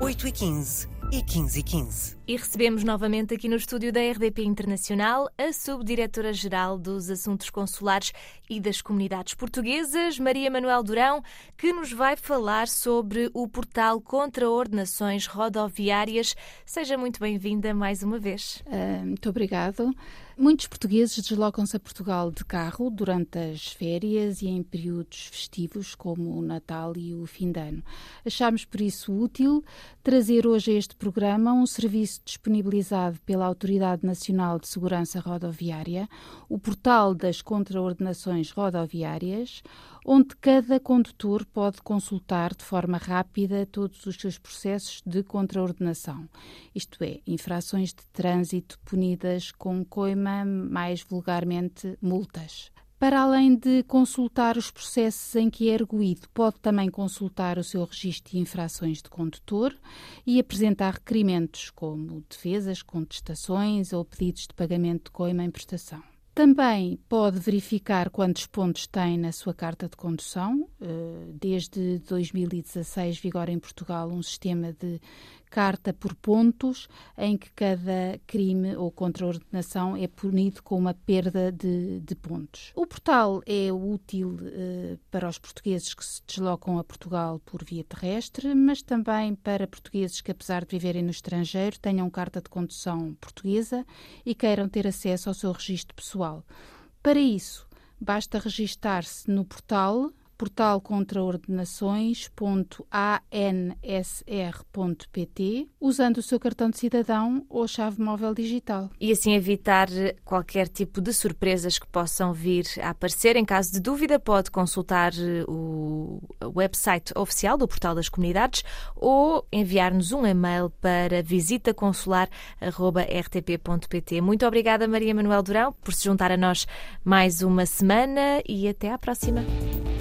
8h15 e 15 e 15. E recebemos novamente aqui no estúdio da RDP Internacional a Subdiretora-Geral dos Assuntos Consulares e das Comunidades Portuguesas, Maria Manuel Durão, que nos vai falar sobre o portal contra ordenações rodoviárias. Seja muito bem-vinda mais uma vez. Uh, muito obrigado. Muitos portugueses deslocam-se a Portugal de carro durante as férias e em períodos festivos, como o Natal e o fim de ano. Achamos por isso útil trazer hoje a este programa um serviço disponibilizado pela Autoridade Nacional de Segurança Rodoviária, o portal das contraordenações rodoviárias, onde cada condutor pode consultar de forma rápida todos os seus processos de contraordenação, isto é, infrações de trânsito punidas com coima, mais vulgarmente multas. Para além de consultar os processos em que é erguido, pode também consultar o seu registro de infrações de condutor e apresentar requerimentos como defesas, contestações ou pedidos de pagamento de coima em prestação. Também pode verificar quantos pontos tem na sua carta de condução. Eh, desde 2016 vigora em Portugal um sistema de carta por pontos, em que cada crime ou contraordenação é punido com uma perda de, de pontos. O portal é útil eh, para os portugueses que se deslocam a Portugal por via terrestre, mas também para portugueses que, apesar de viverem no estrangeiro, tenham carta de condução portuguesa e queiram ter acesso ao seu registro pessoal. Para isso, basta registar-se no portal portal contraordenações.ansr.pt, usando o seu cartão de cidadão ou chave móvel digital. E assim evitar qualquer tipo de surpresas que possam vir a aparecer. Em caso de dúvida, pode consultar eh, o website oficial do Portal das Comunidades ou enviar-nos um e-mail para visitaconsular.rtp.pt. Muito obrigada, Maria Manuel Durão, por se juntar a nós mais uma semana e até à próxima.